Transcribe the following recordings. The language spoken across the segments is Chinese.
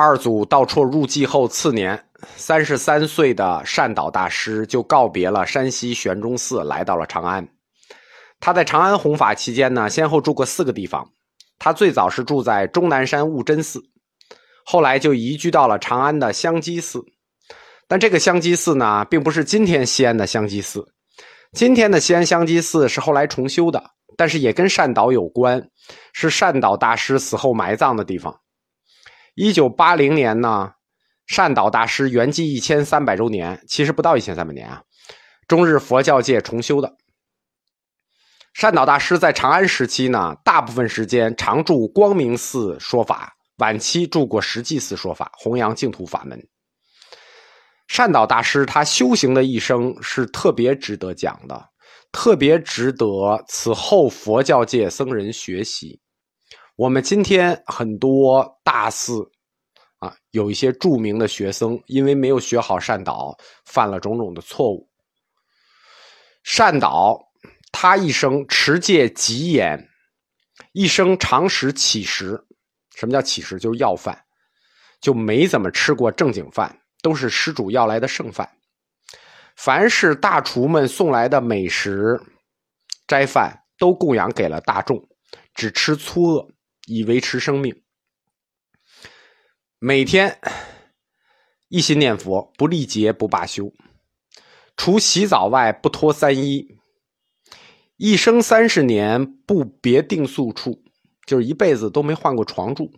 二祖道绰入寂后次年，三十三岁的善导大师就告别了山西玄中寺，来到了长安。他在长安弘法期间呢，先后住过四个地方。他最早是住在终南山悟真寺，后来就移居到了长安的香积寺。但这个香积寺呢，并不是今天西安的香积寺。今天的西安香积寺是后来重修的，但是也跟善导有关，是善导大师死后埋葬的地方。一九八零年呢，善导大师圆寂一千三百周年，其实不到一千三百年啊。中日佛教界重修的。善导大师在长安时期呢，大部分时间常住光明寺说法，晚期住过实际寺说法，弘扬净土法门。善导大师他修行的一生是特别值得讲的，特别值得此后佛教界僧人学习。我们今天很多大寺，啊，有一些著名的学僧，因为没有学好善导，犯了种种的错误。善导他一生持戒极严，一生常食乞食。什么叫乞食？就是要饭，就没怎么吃过正经饭，都是施主要来的剩饭。凡是大厨们送来的美食、斋饭，都供养给了大众，只吃粗恶。以维持生命，每天一心念佛，不历劫不罢休。除洗澡外，不脱三衣。一生三十年，不别定宿处，就是一辈子都没换过床住。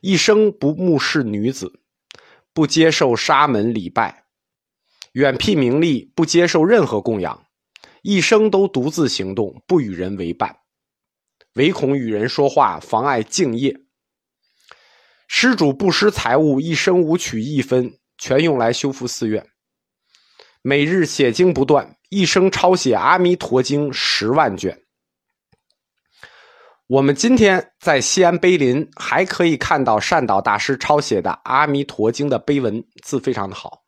一生不目视女子，不接受沙门礼拜，远辟名利，不接受任何供养。一生都独自行动，不与人为伴。唯恐与人说话妨碍敬业。施主不施财物，一生无取一分，全用来修复寺院。每日写经不断，一生抄写《阿弥陀经》十万卷。我们今天在西安碑林还可以看到善导大师抄写的《阿弥陀经》的碑文，字非常的好。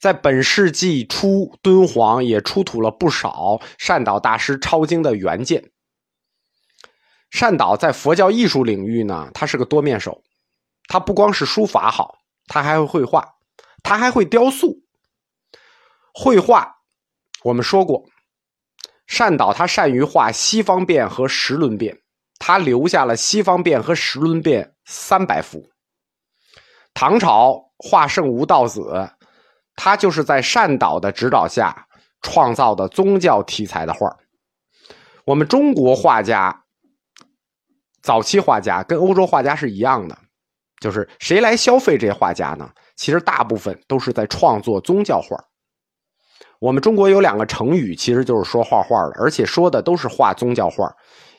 在本世纪初，敦煌也出土了不少善导大师抄经的原件。善导在佛教艺术领域呢，他是个多面手，他不光是书法好，他还会绘画，他还会雕塑。绘画，我们说过，善导他善于画西方变和时轮变，他留下了西方变和时轮变三百幅。唐朝画圣吴道子，他就是在善导的指导下创造的宗教题材的画我们中国画家。早期画家跟欧洲画家是一样的，就是谁来消费这些画家呢？其实大部分都是在创作宗教画。我们中国有两个成语，其实就是说画画的，而且说的都是画宗教画。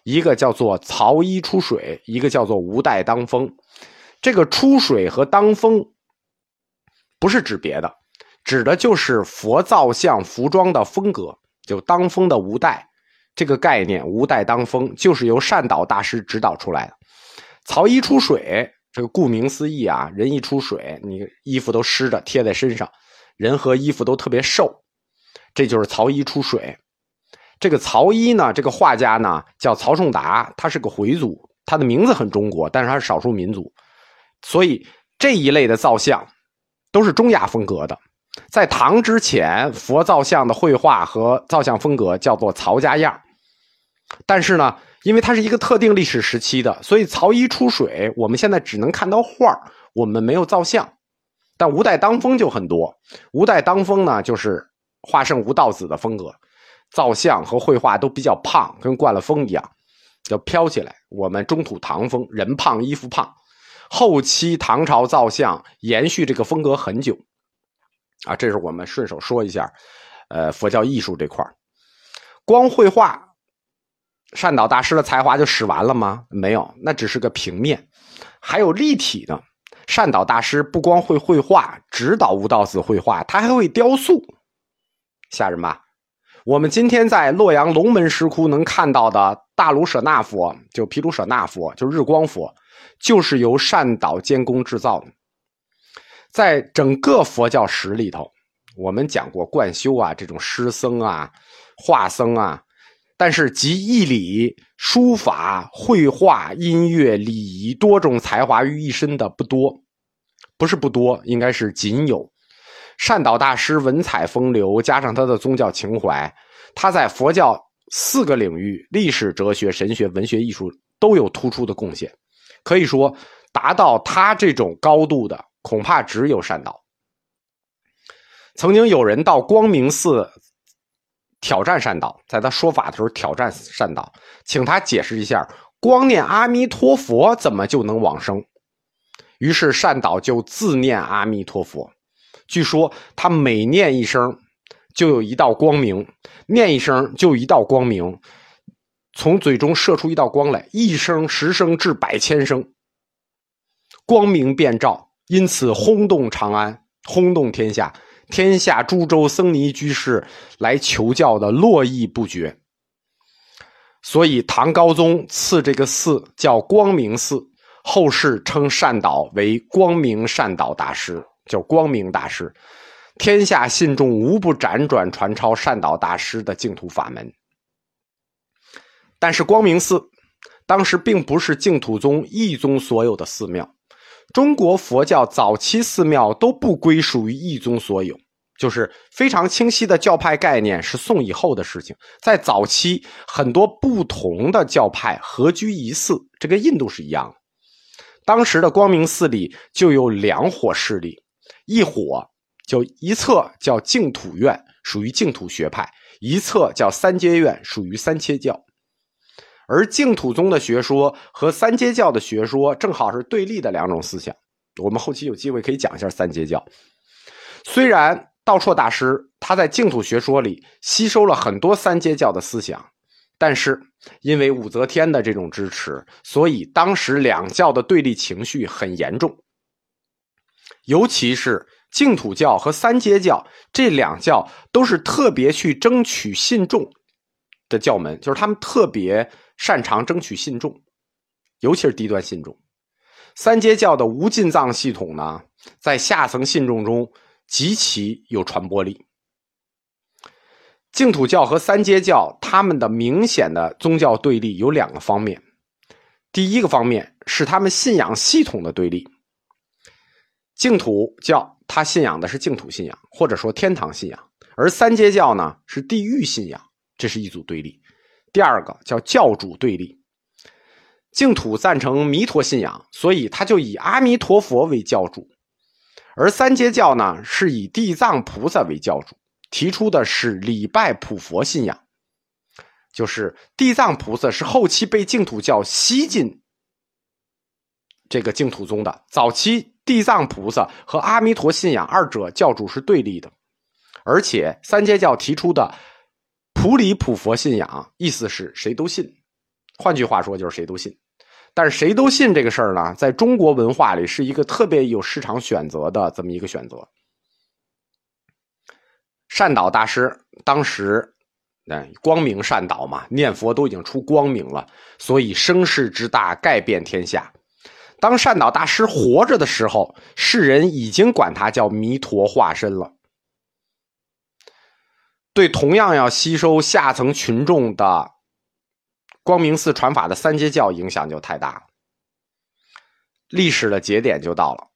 一个叫做“曹衣出水”，一个叫做“吴带当风”。这个“出水”和“当风”不是指别的，指的就是佛造像服装的风格，就当风的吴带。这个概念“无带当风”就是由善导大师指导出来的。曹衣出水，这个顾名思义啊，人一出水，你衣服都湿着贴在身上，人和衣服都特别瘦，这就是曹衣出水。这个曹衣呢，这个画家呢叫曹仲达，他是个回族，他的名字很中国，但是他是少数民族，所以这一类的造像都是中亚风格的。在唐之前，佛造像的绘画和造像风格叫做曹家样。但是呢，因为它是一个特定历史时期的，所以曹衣出水，我们现在只能看到画我们没有造像。但吴代当风就很多，吴代当风呢，就是画圣吴道子的风格，造像和绘画都比较胖，跟灌了风一样，就飘起来。我们中土唐风，人胖衣服胖，后期唐朝造像延续这个风格很久。啊，这是我们顺手说一下，呃，佛教艺术这块光绘画。善导大师的才华就使完了吗？没有，那只是个平面，还有立体的。善导大师不光会绘画，指导吴道子绘画，他还会雕塑，吓人吧？我们今天在洛阳龙门石窟能看到的大卢舍那佛，就毗卢舍那佛，就日光佛，就是由善导监工制造的。在整个佛教史里头，我们讲过贯修啊，这种诗僧啊、画僧啊。但是集义理、书法、绘画、音乐、礼仪多种才华于一身的不多，不是不多，应该是仅有。善导大师文采风流，加上他的宗教情怀，他在佛教四个领域——历史、哲学、神学、文学、艺术——都有突出的贡献。可以说，达到他这种高度的，恐怕只有善导。曾经有人到光明寺挑战善导，在他说法的时候挑战善导，请他解释一下，光念阿弥陀佛怎么就能往生？于是善导就自念阿弥陀佛。据说他每念一声，就有一道光明；念一声，就一道光明，从嘴中射出一道光来，一声、十声至百千声，光明遍照，因此轰动长安，轰动天下，天下诸州僧尼居士来求教的络绎不绝。所以唐高宗赐这个寺叫光明寺，后世称善导为光明善导大师。叫光明大师，天下信众无不辗转传抄善导大师的净土法门。但是光明寺当时并不是净土宗一宗所有的寺庙，中国佛教早期寺庙都不归属于一宗所有，就是非常清晰的教派概念是宋以后的事情。在早期，很多不同的教派合居一寺，这跟印度是一样的。当时的光明寺里就有两伙势力。一伙就一侧叫净土院，属于净土学派；一侧叫三阶院，属于三切教。而净土宗的学说和三阶教的学说正好是对立的两种思想。我们后期有机会可以讲一下三阶教。虽然道绰大师他在净土学说里吸收了很多三阶教的思想，但是因为武则天的这种支持，所以当时两教的对立情绪很严重。尤其是净土教和三阶教这两教都是特别去争取信众的教门，就是他们特别擅长争取信众，尤其是低端信众。三阶教的无尽藏系统呢，在下层信众中极其有传播力。净土教和三阶教他们的明显的宗教对立有两个方面，第一个方面是他们信仰系统的对立。净土教他信仰的是净土信仰，或者说天堂信仰；而三阶教呢是地狱信仰，这是一组对立。第二个叫教主对立，净土赞成弥陀信仰，所以他就以阿弥陀佛为教主；而三阶教呢是以地藏菩萨为教主，提出的是礼拜普佛信仰，就是地藏菩萨是后期被净土教吸进这个净土宗的，早期。地藏菩萨和阿弥陀信仰二者教主是对立的，而且三阶教提出的普理普佛信仰，意思是谁都信，换句话说就是谁都信。但是谁都信这个事儿呢，在中国文化里是一个特别有市场选择的这么一个选择。善导大师当时，哎，光明善导嘛，念佛都已经出光明了，所以声势之大，盖遍天下。当善导大师活着的时候，世人已经管他叫弥陀化身了。对同样要吸收下层群众的光明寺传法的三阶教影响就太大了。历史的节点就到了，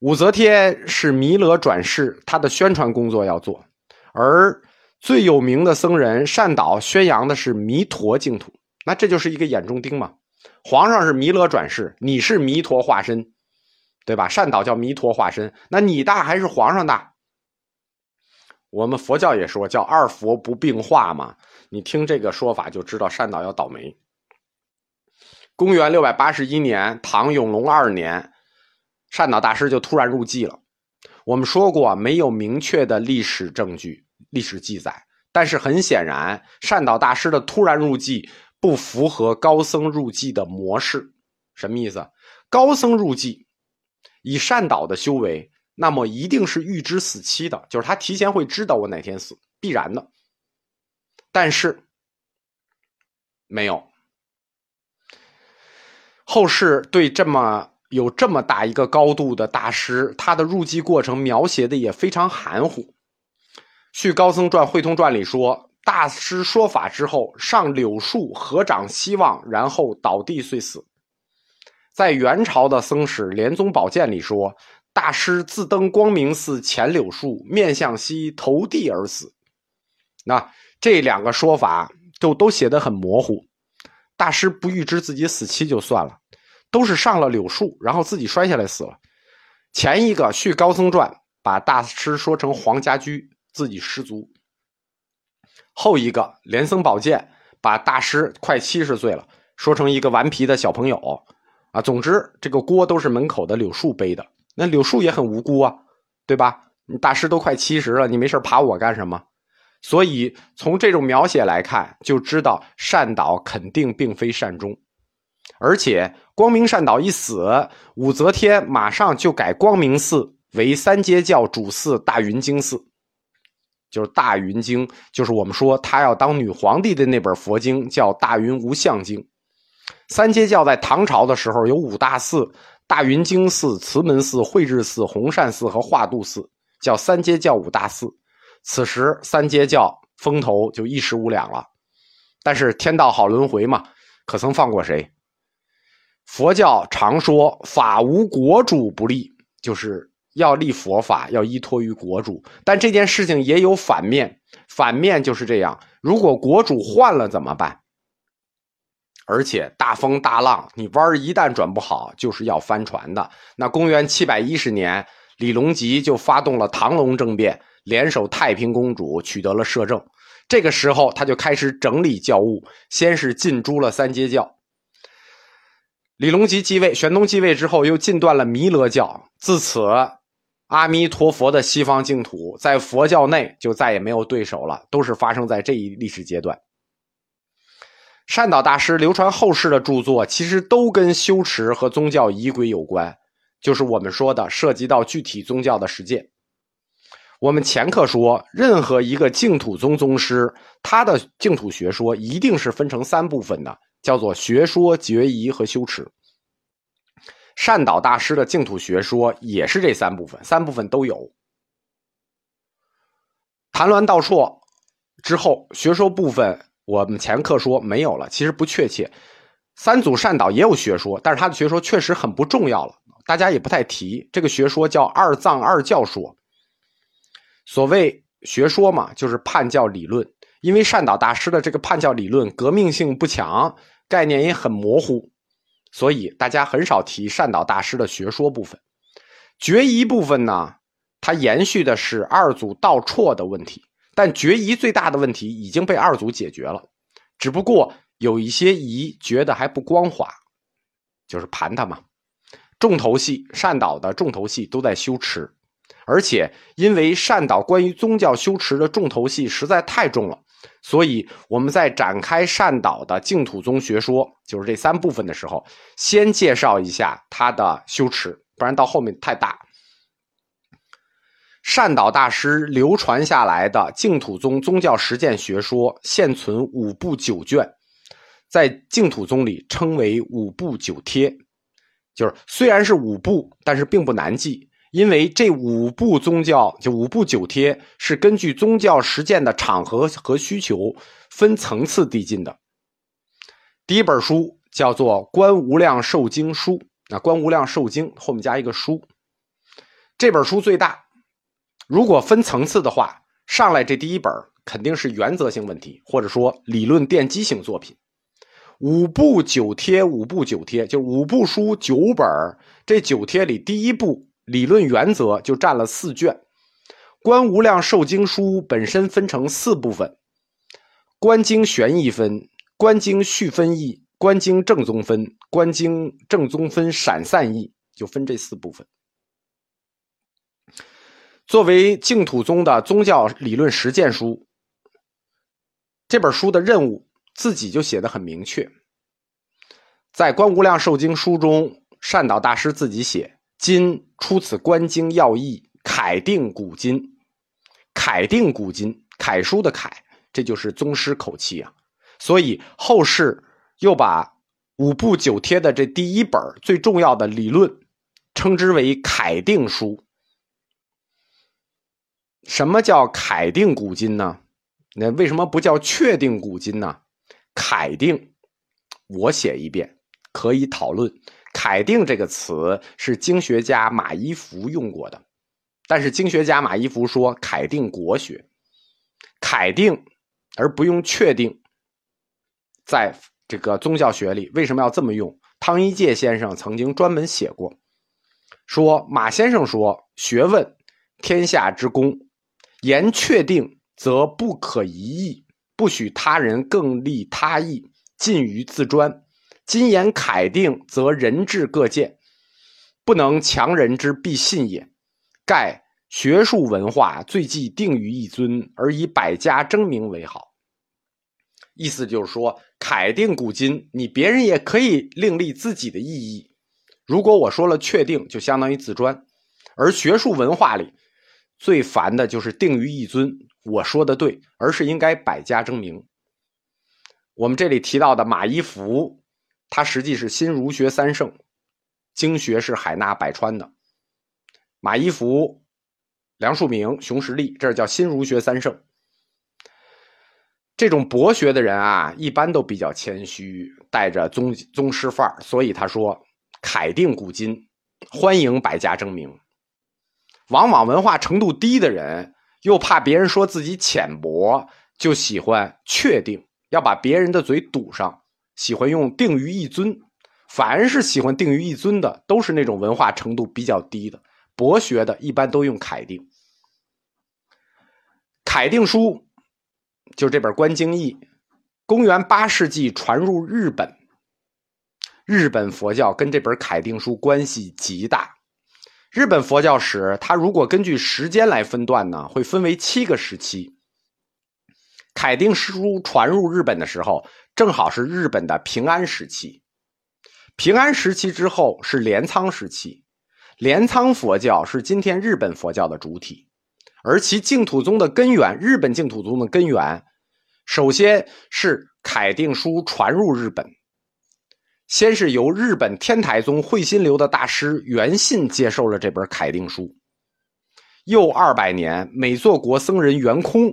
武则天是弥勒转世，他的宣传工作要做，而最有名的僧人善导宣扬的是弥陀净土，那这就是一个眼中钉嘛。皇上是弥勒转世，你是弥陀化身，对吧？善导叫弥陀化身，那你大还是皇上大？我们佛教也说叫二佛不并化嘛。你听这个说法就知道善导要倒霉。公元六百八十一年，唐永隆二年，善导大师就突然入寂了。我们说过，没有明确的历史证据、历史记载，但是很显然，善导大师的突然入寂。不符合高僧入寂的模式，什么意思？高僧入寂，以善导的修为，那么一定是预知死期的，就是他提前会知道我哪天死，必然的。但是没有，后世对这么有这么大一个高度的大师，他的入寂过程描写的也非常含糊。《续高僧传》《慧通传》里说。大师说法之后，上柳树合掌希望，然后倒地遂死。在元朝的僧史《莲宗宝鉴》里说，大师自登光明寺前柳树，面向西，投地而死。那这两个说法就都写得很模糊。大师不预知自己死期就算了，都是上了柳树，然后自己摔下来死了。前一个《续高僧传》把大师说成黄家驹，自己失足；后一个《莲僧宝鉴》把大师快七十岁了，说成一个顽皮的小朋友。啊，总之这个锅都是门口的柳树背的。那柳树也很无辜啊，对吧？你大师都快七十了，你没事爬我干什么？所以从这种描写来看，就知道善导肯定并非善终。而且光明善导一死，武则天马上就改光明寺为三阶教主寺大云经寺，就是大云经，就是我们说他要当女皇帝的那本佛经，叫大云无相经。三阶教在唐朝的时候有五大寺：大云经寺、慈门寺、慧智寺、弘善寺和化度寺，叫三阶教五大寺。此时三阶教风头就一时无两了。但是天道好轮回嘛，可曾放过谁？佛教常说法无国主不立，就是要立佛法要依托于国主。但这件事情也有反面，反面就是这样：如果国主换了怎么办？而且大风大浪，你弯一旦转不好，就是要翻船的。那公元七百一十年，李隆基就发动了唐隆政变，联手太平公主取得了摄政。这个时候，他就开始整理教务，先是禁诛了三阶教。李隆基继位，玄宗继位之后，又禁断了弥勒教。自此，阿弥陀佛的西方净土在佛教内就再也没有对手了，都是发生在这一历史阶段。善导大师流传后世的著作，其实都跟修持和宗教仪轨有关，就是我们说的涉及到具体宗教的实践。我们前课说，任何一个净土宗宗师，他的净土学说一定是分成三部分的，叫做学说、决疑和修持。善导大师的净土学说也是这三部分，三部分都有。谭鸾道绰之后，学说部分。我们前课说没有了，其实不确切。三祖善导也有学说，但是他的学说确实很不重要了，大家也不太提。这个学说叫二藏二教说。所谓学说嘛，就是叛教理论。因为善导大师的这个叛教理论革命性不强，概念也很模糊，所以大家很少提善导大师的学说部分。决疑部分呢，它延续的是二祖道绰的问题。但决疑最大的问题已经被二祖解决了，只不过有一些疑觉得还不光滑，就是盘他嘛。重头戏善导的重头戏都在修持，而且因为善导关于宗教修持的重头戏实在太重了，所以我们在展开善导的净土宗学说，就是这三部分的时候，先介绍一下他的修持，不然到后面太大。善导大师流传下来的净土宗宗教实践学说，现存五部九卷，在净土宗里称为五部九帖。就是虽然是五部，但是并不难记，因为这五部宗教就五部九帖是根据宗教实践的场合和需求分层次递进的。第一本书叫做《观无量寿经书》，那《观无量寿经》后面加一个书，这本书最大。如果分层次的话，上来这第一本肯定是原则性问题，或者说理论奠基性作品。五部九帖，五部九帖就五部书九本这九帖里第一部理论原则就占了四卷。观无量寿经书本身分成四部分：观经玄义分、观经续分义、观经正宗分、观经正宗分闪散义，就分这四部分。作为净土宗的宗教理论实践书，这本书的任务自己就写的很明确。在《观无量寿经》书中，善导大师自己写：“今出此观经要义，楷定古今。”楷定古今，楷书的楷，这就是宗师口气啊。所以后世又把五部九帖的这第一本最重要的理论，称之为楷定书。什么叫凯定古今呢？那为什么不叫确定古今呢？凯定，我写一遍可以讨论。凯定这个词是经学家马一浮用过的，但是经学家马一浮说凯定国学，凯定而不用确定，在这个宗教学里为什么要这么用？汤一介先生曾经专门写过，说马先生说学问天下之公，言确定则不可疑义，不许他人更立他意，近于自专。今言楷定，则人至各见，不能强人之必信也。盖学术文化最忌定于一尊，而以百家争鸣为好。意思就是说，楷定古今，你别人也可以另立自己的意义。如果我说了确定，就相当于自专。而学术文化里最烦的就是定于一尊，我说的对，而是应该百家争鸣。我们这里提到的马一浮。他实际是新儒学三圣，经学是海纳百川的。马一浮、梁漱溟、熊十力，这叫新儒学三圣。这种博学的人啊，一般都比较谦虚，带着宗宗师范儿，所以他说：“凯定古今，欢迎百家争鸣。”往往文化程度低的人，又怕别人说自己浅薄，就喜欢确定，要把别人的嘴堵上。喜欢用定于一尊，凡是喜欢定于一尊的，都是那种文化程度比较低的、博学的，一般都用楷定。楷定书就这本《观经义》，公元八世纪传入日本。日本佛教跟这本楷定书关系极大。日本佛教史，它如果根据时间来分段呢，会分为七个时期。凯定书传入日本的时候。正好是日本的平安时期，平安时期之后是镰仓时期，镰仓佛教是今天日本佛教的主体，而其净土宗的根源，日本净土宗的根源，首先是凯定书传入日本，先是由日本天台宗慧心流的大师元信接受了这本楷定书，又二百年，美作国僧人圆空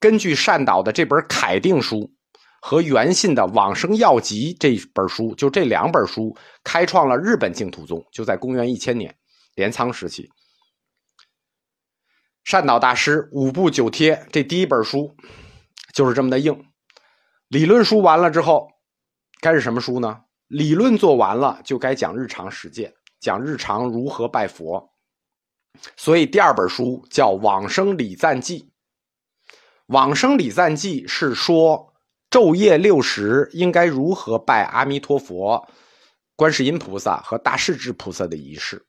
根据善导的这本楷定书。和元信的《往生要集》这本书，就这两本书，开创了日本净土宗。就在公元一千年，镰仓时期，善导大师五部九贴这第一本书就是这么的硬。理论书完了之后，该是什么书呢？理论做完了，就该讲日常实践，讲日常如何拜佛。所以第二本书叫《往生礼赞记》。《往生礼赞记》是说。昼夜六时应该如何拜阿弥陀佛、观世音菩萨和大势至菩萨的仪式？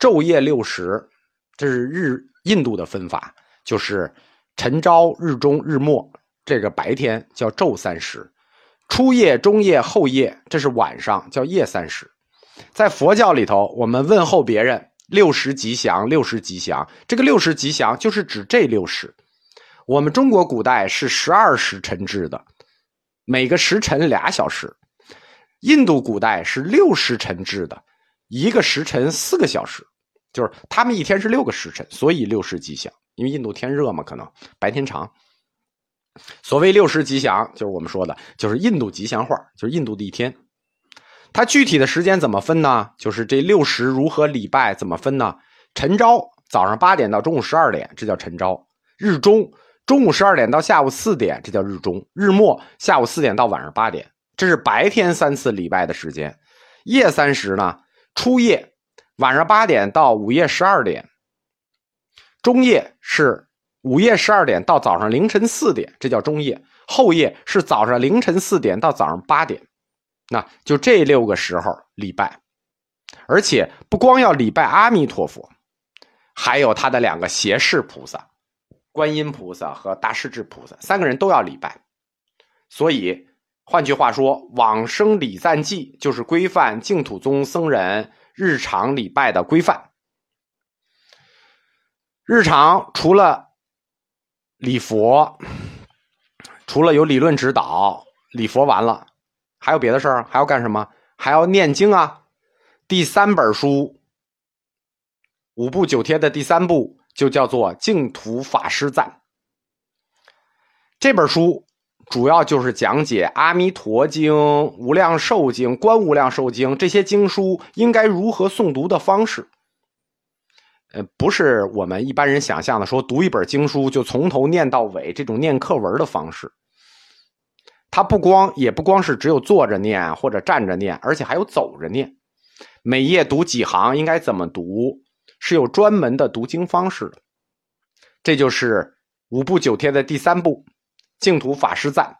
昼夜六时，这是日印度的分法，就是晨朝、日中、日末，这个白天叫昼三时；初夜、中夜、后夜，这是晚上叫夜三时。在佛教里头，我们问候别人六时吉祥，六时吉祥，这个六时吉祥就是指这六时。我们中国古代是十二时辰制的，每个时辰俩小时；印度古代是六时辰制的，一个时辰四个小时，就是他们一天是六个时辰，所以六时吉祥。因为印度天热嘛，可能白天长。所谓六时吉祥，就是我们说的，就是印度吉祥话，就是印度的一天。它具体的时间怎么分呢？就是这六时如何礼拜怎么分呢？晨朝早上八点到中午十二点，这叫晨朝；日中。中午十二点到下午四点，这叫日中；日末下午四点到晚上八点，这是白天三次礼拜的时间。夜三时呢，初夜晚上八点到午夜十二点，中夜是午夜十二点到早上凌晨四点，这叫中夜；后夜是早上凌晨四点到早上八点。那就这六个时候礼拜，而且不光要礼拜阿弥陀佛，还有他的两个胁侍菩萨。观音菩萨和大势至菩萨三个人都要礼拜，所以换句话说，《往生礼赞记》就是规范净土宗僧人日常礼拜的规范。日常除了礼佛，除了有理论指导，礼佛完了，还有别的事儿？还要干什么？还要念经啊！第三本书五部九贴的第三部。就叫做《净土法师赞》这本书，主要就是讲解《阿弥陀经》《无量寿经》《观无量寿经》这些经书应该如何诵读的方式。呃，不是我们一般人想象的说读一本经书就从头念到尾这种念课文的方式。它不光也不光是只有坐着念或者站着念，而且还有走着念。每页读几行，应该怎么读，是有专门的读经方式的。这就是五部九帖的第三部。净土法师赞，